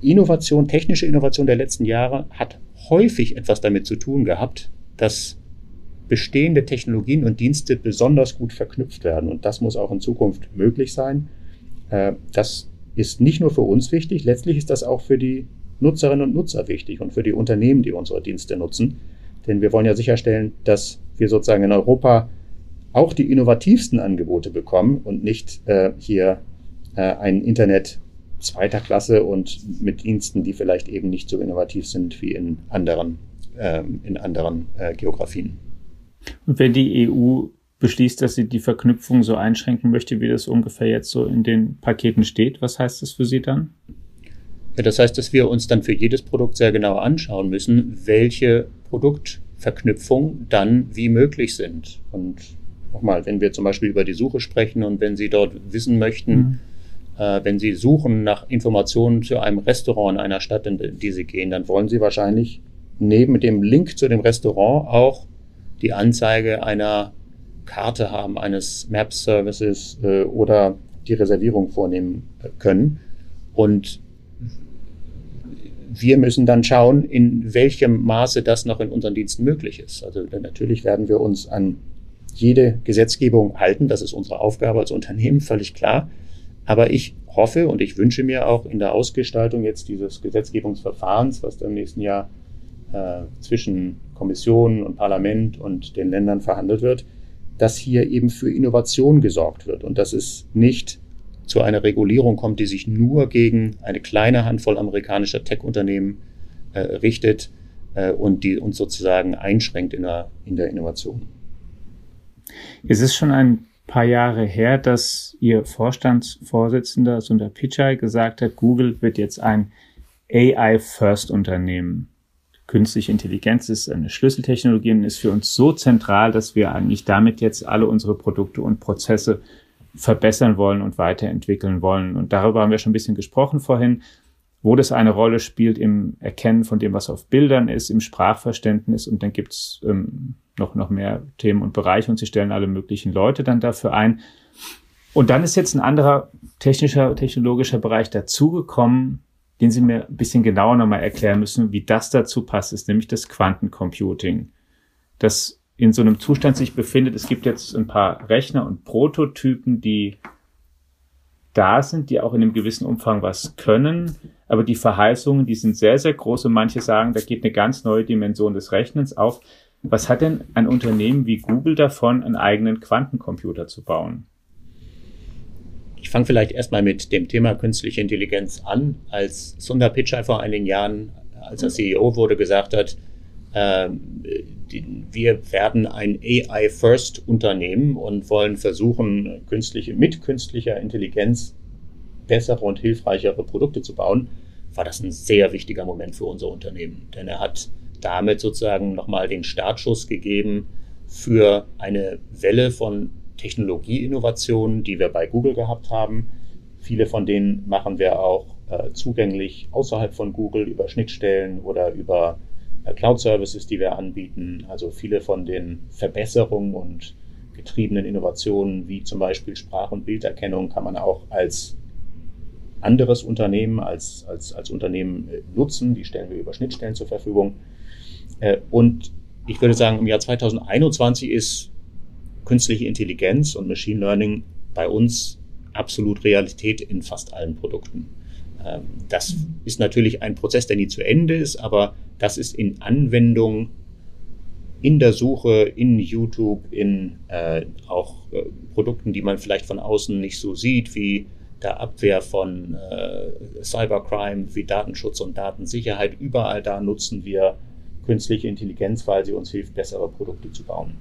Innovation, technische Innovation der letzten Jahre hat häufig etwas damit zu tun gehabt, dass bestehende Technologien und Dienste besonders gut verknüpft werden. Und das muss auch in Zukunft möglich sein. Äh, das ist nicht nur für uns wichtig, letztlich ist das auch für die Nutzerinnen und Nutzer wichtig und für die Unternehmen, die unsere Dienste nutzen. Denn wir wollen ja sicherstellen, dass wir sozusagen in Europa auch die innovativsten Angebote bekommen und nicht äh, hier äh, ein Internet zweiter Klasse und mit Diensten, die vielleicht eben nicht so innovativ sind wie in anderen, ähm, in anderen äh, Geografien. Und wenn die EU beschließt, dass sie die Verknüpfung so einschränken möchte, wie das ungefähr jetzt so in den Paketen steht, was heißt das für Sie dann? Ja, das heißt, dass wir uns dann für jedes Produkt sehr genau anschauen müssen, welche Produktverknüpfungen dann wie möglich sind. Und nochmal, wenn wir zum Beispiel über die Suche sprechen und wenn Sie dort wissen möchten, mhm äh, wenn Sie suchen nach Informationen zu einem Restaurant in einer Stadt, in die Sie gehen, dann wollen Sie wahrscheinlich neben dem Link zu dem Restaurant auch die Anzeige einer Karte haben, eines Maps-Services äh, oder die Reservierung vornehmen können. Und wir müssen dann schauen, in welchem Maße das noch in unseren Diensten möglich ist. Also natürlich werden wir uns an jede Gesetzgebung halten. Das ist unsere Aufgabe als Unternehmen, völlig klar. Aber ich hoffe und ich wünsche mir auch in der Ausgestaltung jetzt dieses Gesetzgebungsverfahrens, was im nächsten Jahr äh, zwischen Kommission und Parlament und den Ländern verhandelt wird, dass hier eben für Innovation gesorgt wird und dass es nicht zu einer Regulierung kommt, die sich nur gegen eine kleine Handvoll amerikanischer Tech-Unternehmen äh, richtet äh, und die uns sozusagen einschränkt in der, in der Innovation. Es ist schon ein paar Jahre her, dass Ihr Vorstandsvorsitzender Sundar Pichai gesagt hat, Google wird jetzt ein AI-First-Unternehmen. Künstliche Intelligenz ist eine Schlüsseltechnologie und ist für uns so zentral, dass wir eigentlich damit jetzt alle unsere Produkte und Prozesse verbessern wollen und weiterentwickeln wollen. Und darüber haben wir schon ein bisschen gesprochen vorhin, wo das eine Rolle spielt im Erkennen von dem, was auf Bildern ist, im Sprachverständnis. Und dann gibt's ähm, noch, noch mehr Themen und Bereiche und sie stellen alle möglichen Leute dann dafür ein. Und dann ist jetzt ein anderer technischer, technologischer Bereich dazugekommen, den Sie mir ein bisschen genauer nochmal erklären müssen, wie das dazu passt, ist nämlich das Quantencomputing, das in so einem Zustand sich befindet. Es gibt jetzt ein paar Rechner und Prototypen, die da sind, die auch in einem gewissen Umfang was können, aber die Verheißungen, die sind sehr, sehr groß und manche sagen, da geht eine ganz neue Dimension des Rechnens auf. Was hat denn ein Unternehmen wie Google davon, einen eigenen Quantencomputer zu bauen? Ich fange vielleicht erstmal mit dem Thema künstliche Intelligenz an. Als Sundar Pichai vor einigen Jahren, als er CEO wurde, gesagt hat, äh, die, wir werden ein AI-First-Unternehmen und wollen versuchen, künstliche, mit künstlicher Intelligenz bessere und hilfreichere Produkte zu bauen, war das ein sehr wichtiger Moment für unser Unternehmen. Denn er hat damit sozusagen nochmal den Startschuss gegeben für eine Welle von Technologieinnovationen, die wir bei Google gehabt haben. Viele von denen machen wir auch äh, zugänglich außerhalb von Google über Schnittstellen oder über äh, Cloud-Services, die wir anbieten. Also viele von den Verbesserungen und getriebenen Innovationen, wie zum Beispiel Sprach- und Bilderkennung, kann man auch als anderes Unternehmen, als, als, als Unternehmen äh, nutzen. Die stellen wir über Schnittstellen zur Verfügung. Äh, und ich würde sagen, im Jahr 2021 ist künstliche Intelligenz und Machine Learning bei uns absolut Realität in fast allen Produkten. Ähm, das ist natürlich ein Prozess, der nie zu Ende ist, aber das ist in Anwendung in der Suche, in YouTube, in äh, auch äh, Produkten, die man vielleicht von außen nicht so sieht, wie der Abwehr von äh, Cybercrime, wie Datenschutz und Datensicherheit. Überall da nutzen wir künstliche Intelligenz, weil sie uns hilft, bessere Produkte zu bauen.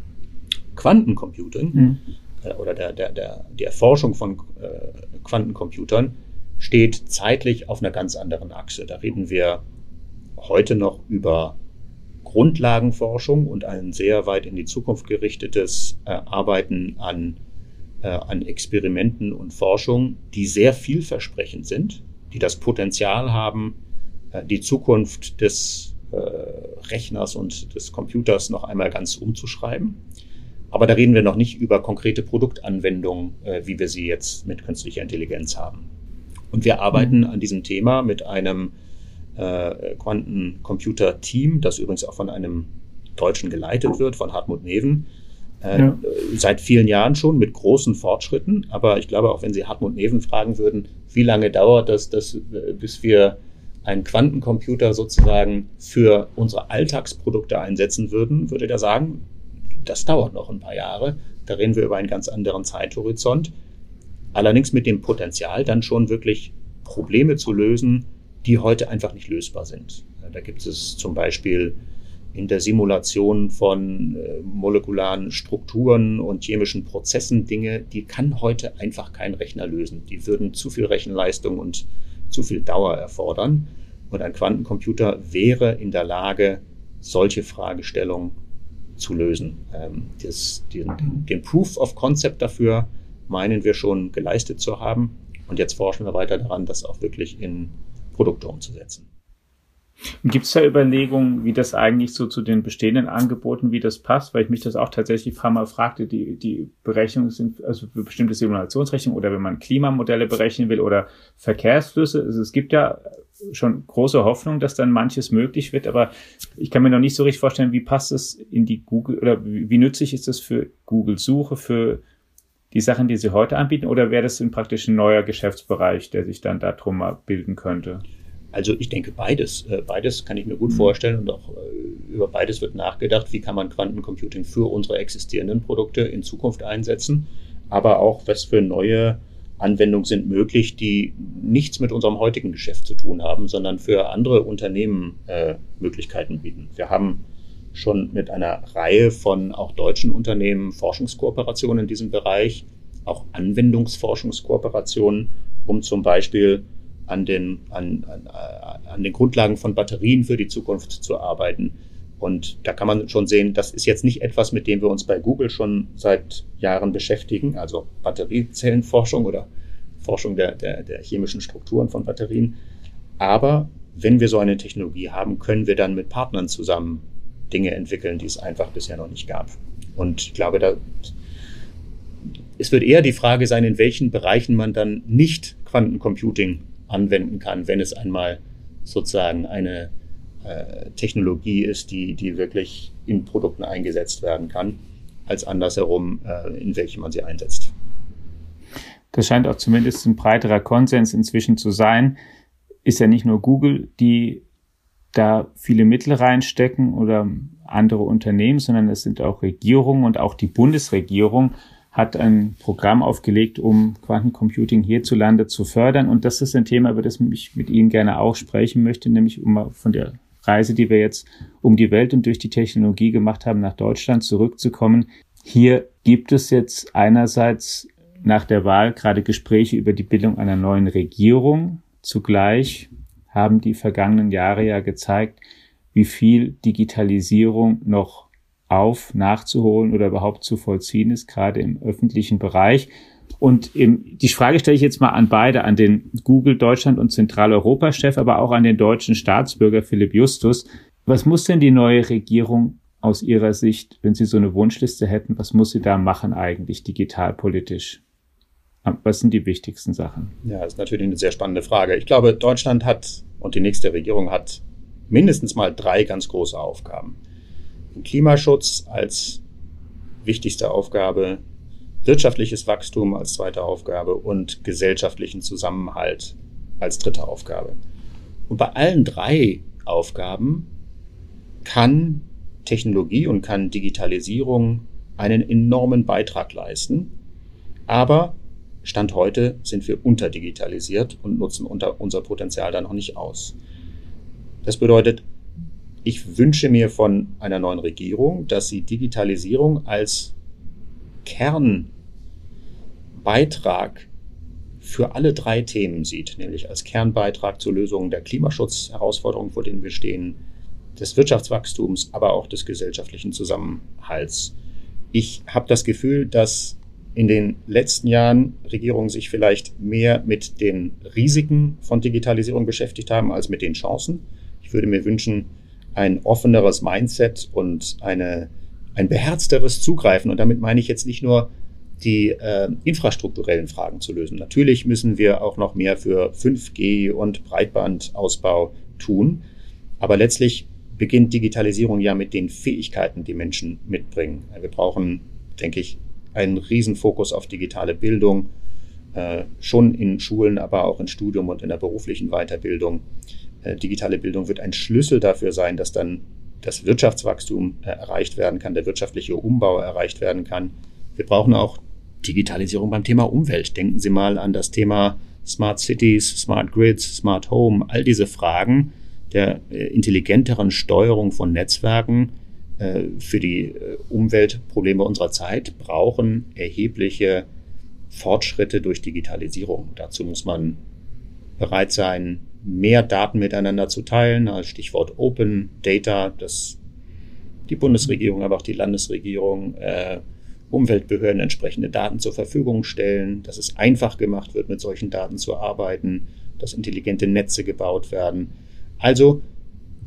Quantencomputing mhm. äh, oder der, der, der, die Erforschung von äh, Quantencomputern steht zeitlich auf einer ganz anderen Achse. Da reden wir heute noch über Grundlagenforschung und ein sehr weit in die Zukunft gerichtetes äh, Arbeiten an, äh, an Experimenten und Forschung, die sehr vielversprechend sind, die das Potenzial haben, äh, die Zukunft des äh, Rechners und des Computers noch einmal ganz umzuschreiben. Aber da reden wir noch nicht über konkrete Produktanwendungen, äh, wie wir sie jetzt mit künstlicher Intelligenz haben. Und wir arbeiten mhm. an diesem Thema mit einem äh, Quantencomputer-Team, das übrigens auch von einem Deutschen geleitet wird, von Hartmut Neven, äh, ja. seit vielen Jahren schon mit großen Fortschritten. Aber ich glaube, auch wenn Sie Hartmut Neven fragen würden, wie lange dauert das, das äh, bis wir einen Quantencomputer sozusagen für unsere Alltagsprodukte einsetzen würden, würde er sagen, das dauert noch ein paar Jahre. Da reden wir über einen ganz anderen Zeithorizont. Allerdings mit dem Potenzial, dann schon wirklich Probleme zu lösen, die heute einfach nicht lösbar sind. Da gibt es zum Beispiel in der Simulation von äh, molekularen Strukturen und chemischen Prozessen Dinge, die kann heute einfach kein Rechner lösen. Die würden zu viel Rechenleistung und zu viel Dauer erfordern. Und ein Quantencomputer wäre in der Lage, solche Fragestellungen zu lösen. Ähm, das, den, den Proof of Concept dafür meinen wir schon geleistet zu haben. Und jetzt forschen wir weiter daran, das auch wirklich in Produkte umzusetzen. Gibt es da Überlegungen, wie das eigentlich so zu den bestehenden Angeboten, wie das passt? Weil ich mich das auch tatsächlich ein paar Mal fragte, die, die Berechnungen sind, also für bestimmte Simulationsrechnungen oder wenn man Klimamodelle berechnen will oder Verkehrsflüsse. Also es gibt ja schon große Hoffnung, dass dann manches möglich wird, aber ich kann mir noch nicht so richtig vorstellen, wie passt es in die Google oder wie, wie nützlich ist das für Google Suche, für die Sachen, die sie heute anbieten, oder wäre das praktisch ein neuer Geschäftsbereich, der sich dann darum bilden könnte? Also ich denke beides. Äh, beides kann ich mir gut mhm. vorstellen und auch äh, über beides wird nachgedacht. Wie kann man Quantencomputing für unsere existierenden Produkte in Zukunft einsetzen, aber auch was für neue Anwendungen sind möglich, die nichts mit unserem heutigen Geschäft zu tun haben, sondern für andere Unternehmen äh, Möglichkeiten bieten. Wir haben schon mit einer Reihe von auch deutschen Unternehmen Forschungskooperationen in diesem Bereich, auch Anwendungsforschungskooperationen, um zum Beispiel an den, an, an, an den Grundlagen von Batterien für die Zukunft zu arbeiten. Und da kann man schon sehen, das ist jetzt nicht etwas, mit dem wir uns bei Google schon seit Jahren beschäftigen, also Batteriezellenforschung oder Forschung der, der, der chemischen Strukturen von Batterien. Aber wenn wir so eine Technologie haben, können wir dann mit Partnern zusammen Dinge entwickeln, die es einfach bisher noch nicht gab. Und ich glaube, da, es wird eher die Frage sein, in welchen Bereichen man dann nicht Quantencomputing anwenden kann, wenn es einmal sozusagen eine äh, Technologie ist, die, die wirklich in Produkten eingesetzt werden kann, als andersherum, äh, in welche man sie einsetzt. Das scheint auch zumindest ein breiterer Konsens inzwischen zu sein. Ist ja nicht nur Google, die da viele Mittel reinstecken oder andere Unternehmen, sondern es sind auch Regierungen und auch die Bundesregierung hat ein Programm aufgelegt, um Quantencomputing hierzulande zu fördern. Und das ist ein Thema, über das ich mit Ihnen gerne auch sprechen möchte, nämlich um von der Reise, die wir jetzt um die Welt und durch die Technologie gemacht haben, nach Deutschland zurückzukommen. Hier gibt es jetzt einerseits nach der Wahl gerade Gespräche über die Bildung einer neuen Regierung. Zugleich haben die vergangenen Jahre ja gezeigt, wie viel Digitalisierung noch auf, nachzuholen oder überhaupt zu vollziehen ist, gerade im öffentlichen Bereich. Und im, die Frage stelle ich jetzt mal an beide, an den Google Deutschland und Zentraleuropa-Chef, aber auch an den deutschen Staatsbürger Philipp Justus. Was muss denn die neue Regierung aus Ihrer Sicht, wenn Sie so eine Wunschliste hätten, was muss sie da machen eigentlich digitalpolitisch? Was sind die wichtigsten Sachen? Ja, das ist natürlich eine sehr spannende Frage. Ich glaube, Deutschland hat und die nächste Regierung hat mindestens mal drei ganz große Aufgaben. Klimaschutz als wichtigste Aufgabe, wirtschaftliches Wachstum als zweite Aufgabe und gesellschaftlichen Zusammenhalt als dritte Aufgabe. Und bei allen drei Aufgaben kann Technologie und kann Digitalisierung einen enormen Beitrag leisten. Aber Stand heute sind wir unterdigitalisiert und nutzen unser Potenzial da noch nicht aus. Das bedeutet, ich wünsche mir von einer neuen Regierung, dass sie Digitalisierung als Kernbeitrag für alle drei Themen sieht, nämlich als Kernbeitrag zur Lösung der Klimaschutzherausforderungen, vor denen wir stehen, des Wirtschaftswachstums, aber auch des gesellschaftlichen Zusammenhalts. Ich habe das Gefühl, dass in den letzten Jahren Regierungen sich vielleicht mehr mit den Risiken von Digitalisierung beschäftigt haben als mit den Chancen. Ich würde mir wünschen, ein offeneres Mindset und eine, ein beherzteres Zugreifen. Und damit meine ich jetzt nicht nur die äh, infrastrukturellen Fragen zu lösen. Natürlich müssen wir auch noch mehr für 5G und Breitbandausbau tun. Aber letztlich beginnt Digitalisierung ja mit den Fähigkeiten, die Menschen mitbringen. Wir brauchen, denke ich, einen Riesenfokus auf digitale Bildung, äh, schon in Schulen, aber auch in Studium und in der beruflichen Weiterbildung. Äh, digitale Bildung wird ein Schlüssel dafür sein, dass dann das Wirtschaftswachstum äh, erreicht werden kann, der wirtschaftliche Umbau erreicht werden kann. Wir brauchen auch Digitalisierung beim Thema Umwelt. Denken Sie mal an das Thema Smart Cities, Smart Grids, Smart Home, all diese Fragen der äh, intelligenteren Steuerung von Netzwerken für die Umweltprobleme unserer Zeit brauchen erhebliche Fortschritte durch Digitalisierung. Dazu muss man bereit sein, mehr Daten miteinander zu teilen, als Stichwort Open Data, dass die Bundesregierung, aber auch die Landesregierung, äh, Umweltbehörden entsprechende Daten zur Verfügung stellen, dass es einfach gemacht wird, mit solchen Daten zu arbeiten, dass intelligente Netze gebaut werden. Also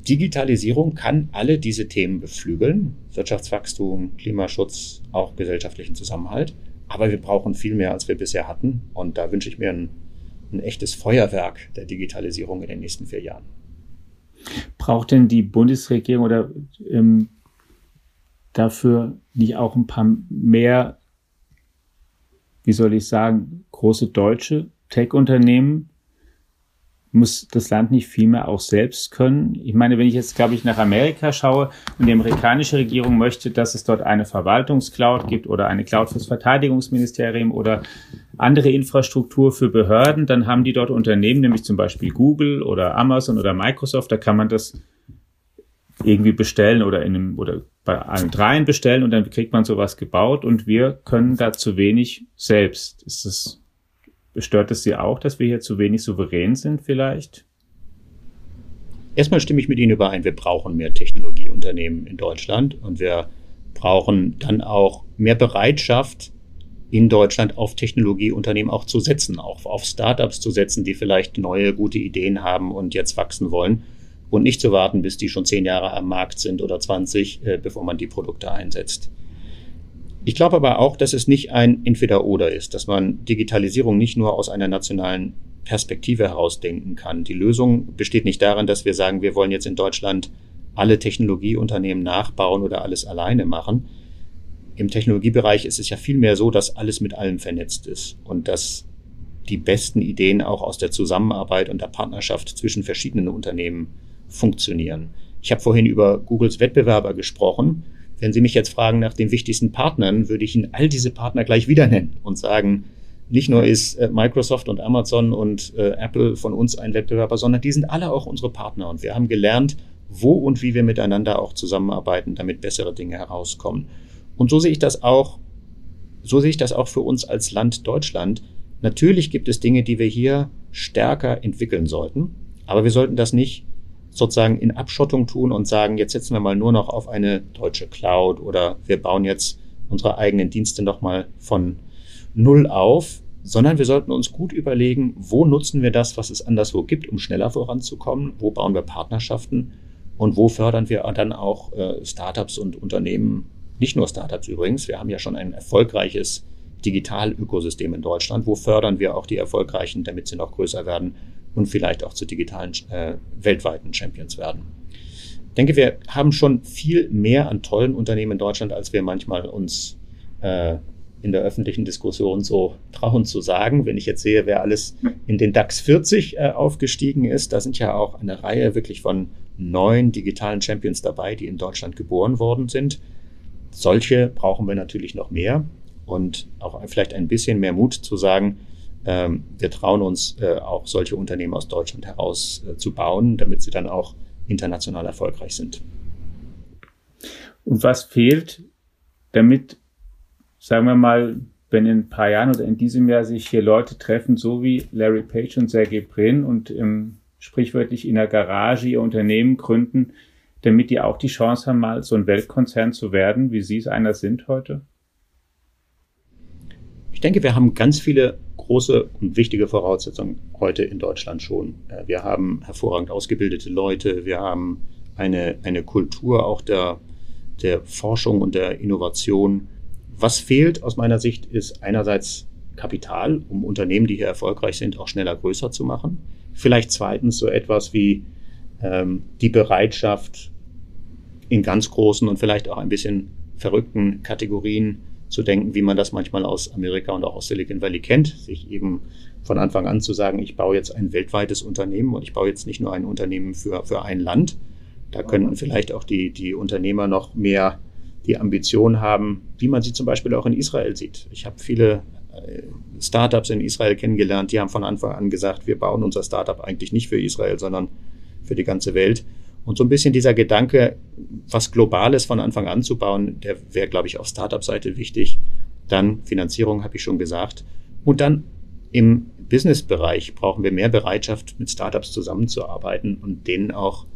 Digitalisierung kann alle diese Themen beflügeln, Wirtschaftswachstum, Klimaschutz, auch gesellschaftlichen Zusammenhalt. Aber wir brauchen viel mehr, als wir bisher hatten. Und da wünsche ich mir ein ein echtes Feuerwerk der Digitalisierung in den nächsten vier Jahren. Braucht denn die Bundesregierung oder ähm, dafür nicht auch ein paar mehr, wie soll ich sagen, große deutsche Tech-Unternehmen, muss das Land nicht viel mehr auch selbst können? Ich meine, wenn ich jetzt, glaube ich, nach Amerika schaue und die amerikanische Regierung möchte, dass es dort eine Verwaltungscloud gibt oder eine Cloud fürs Verteidigungsministerium oder andere Infrastruktur für Behörden, dann haben die dort Unternehmen, nämlich zum Beispiel Google oder Amazon oder Microsoft, da kann man das irgendwie bestellen oder in einem, oder bei allen dreien bestellen und dann kriegt man sowas gebaut und wir können da zu wenig selbst. Ist das, stört es Sie auch, dass wir hier zu wenig souverän sind vielleicht? Erstmal stimme ich mit Ihnen überein, wir brauchen mehr Technologieunternehmen in Deutschland und wir brauchen dann auch mehr Bereitschaft, in Deutschland auf Technologieunternehmen auch zu setzen, auch auf Startups zu setzen, die vielleicht neue, gute Ideen haben und jetzt wachsen wollen und nicht zu warten, bis die schon zehn Jahre am Markt sind oder 20, äh, bevor man die Produkte einsetzt. Ich glaube aber auch, dass es nicht ein Entweder-Oder ist, dass man Digitalisierung nicht nur aus einer nationalen Perspektive herausdenken kann. Die Lösung besteht nicht darin, dass wir sagen, wir wollen jetzt in Deutschland alle Technologieunternehmen nachbauen oder alles alleine machen. Im Technologiebereich ist es ja vielmehr so, dass alles mit allem vernetzt ist und dass die besten Ideen auch aus der Zusammenarbeit und der Partnerschaft zwischen verschiedenen Unternehmen funktionieren. Ich habe vorhin über Googles Wettbewerber gesprochen. Wenn Sie mich jetzt fragen nach den wichtigsten Partnern, würde ich Ihnen all diese Partner gleich wieder nennen und sagen, nicht nur ist äh, Microsoft und Amazon und äh, Apple von uns ein Wettbewerber, sondern die sind alle auch unsere Partner. Und wir haben gelernt, wo und wie wir miteinander auch zusammenarbeiten, damit bessere Dinge herauskommen. Und so sehe ich das auch, so sehe ich das auch für uns als Land Deutschland. Natürlich gibt es Dinge, die wir hier stärker entwickeln sollten, aber wir sollten das nicht sozusagen in Abschottung tun und sagen, jetzt setzen wir mal nur noch auf eine deutsche Cloud oder wir bauen jetzt unsere eigenen Dienste nochmal von Null auf, sondern wir sollten uns gut überlegen, wo nutzen wir das, was es anderswo gibt, um schneller voranzukommen, wo bauen wir Partnerschaften und wo fördern wir dann auch äh, Startups und Unternehmen, nicht nur Startups übrigens, wir haben ja schon ein erfolgreiches Digital-Ökosystem in Deutschland, wo fördern wir auch die Erfolgreichen, damit sie noch größer werden und vielleicht auch zu digitalen äh, weltweiten Champions werden. Ich denke, wir haben schon viel mehr an tollen Unternehmen in Deutschland, als wir manchmal uns äh, in der öffentlichen Diskussion so trauen zu sagen. Wenn ich jetzt sehe, wer alles in den DAX 40 äh, aufgestiegen ist, da sind ja auch eine Reihe wirklich von neun digitalen Champions dabei, die in Deutschland geboren worden sind. Solche brauchen wir natürlich noch mehr und auch vielleicht ein bisschen mehr Mut zu sagen, ähm, wir trauen uns äh, auch solche Unternehmen aus Deutschland heraus äh, zu bauen, damit sie dann auch international erfolgreich sind. Und was fehlt, damit, sagen wir mal, wenn in ein paar Jahren oder in diesem Jahr sich hier Leute treffen, so wie Larry Page und Sergey Brin und im, sprichwörtlich in der Garage ihr Unternehmen gründen, damit die auch die Chance haben, mal so ein Weltkonzern zu werden, wie Sie es einer sind heute? Ich denke, wir haben ganz viele große und wichtige Voraussetzungen heute in Deutschland schon. Äh, wir haben hervorragend ausgebildete Leute, wir haben eine, eine Kultur auch der, der Forschung und der Innovation. Was fehlt aus meiner Sicht ist einerseits Kapital, um Unternehmen, die hier erfolgreich sind, auch schneller größer zu machen. Vielleicht zweitens so etwas wie ähm, die Bereitschaft, in ganz großen und vielleicht auch ein bisschen verrückten Kategorien zu denken, wie man das manchmal aus Amerika und auch aus Silicon Valley kennt, sich eben von Anfang an zu sagen, ich baue jetzt ein weltweites Unternehmen und ich baue jetzt nicht nur ein Unternehmen für, für ein Land. Da könnten vielleicht auch die, die Unternehmer noch mehr die Ambition haben, wie man sie zum Beispiel auch in Israel sieht. Ich habe viele äh, Startups in Israel kennengelernt, die haben von Anfang an gesagt, wir bauen unser Startup eigentlich nicht für Israel, sondern für die ganze Welt. Und so ein bisschen dieser Gedanke, was Globales von Anfang an zu bauen, der wäre, glaube ich, auf Startup-Seite wichtig. Dann Finanzierung, habe ich schon gesagt. Und dann im Business-Bereich brauchen wir mehr Bereitschaft, mit Startups zusammenzuarbeiten und denen auch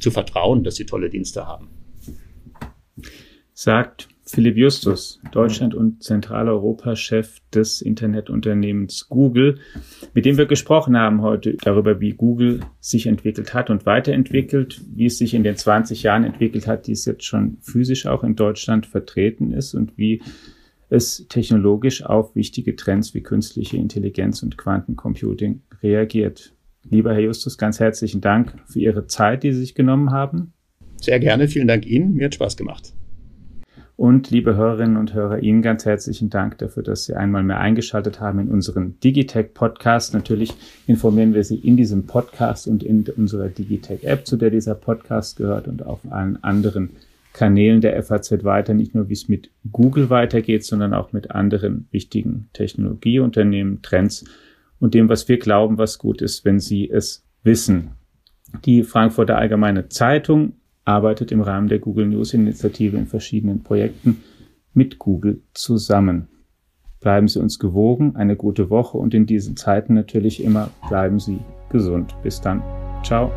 zu vertrauen, dass sie tolle Dienste haben. Sagt Philipp Justus, Deutschland- und Zentraleuropa-Chef des Internetunternehmens Google, mit dem wir gesprochen haben heute darüber, wie Google sich entwickelt hat und weiterentwickelt, wie es sich in den 20 Jahren entwickelt hat, die es jetzt schon physisch auch in Deutschland vertreten ist und wie es technologisch auf wichtige Trends wie künstliche Intelligenz und Quantencomputing reagiert. Lieber Herr Justus, ganz herzlichen Dank für Ihre Zeit, die Sie sich genommen haben. Sehr gerne, vielen Dank Ihnen, mir hat Spaß gemacht. Und liebe Hörerinnen und Hörer, Ihnen ganz herzlichen Dank dafür, dass Sie einmal mehr eingeschaltet haben in unseren Digitech Podcast. Natürlich informieren wir Sie in diesem Podcast und in unserer Digitech App, zu der dieser Podcast gehört und auf allen anderen Kanälen der FAZ weiter, nicht nur wie es mit Google weitergeht, sondern auch mit anderen wichtigen Technologieunternehmen, Trends und dem, was wir glauben, was gut ist, wenn Sie es wissen. Die Frankfurter Allgemeine Zeitung arbeitet im Rahmen der Google News Initiative in verschiedenen Projekten mit Google zusammen. Bleiben Sie uns gewogen, eine gute Woche und in diesen Zeiten natürlich immer bleiben Sie gesund. Bis dann. Ciao.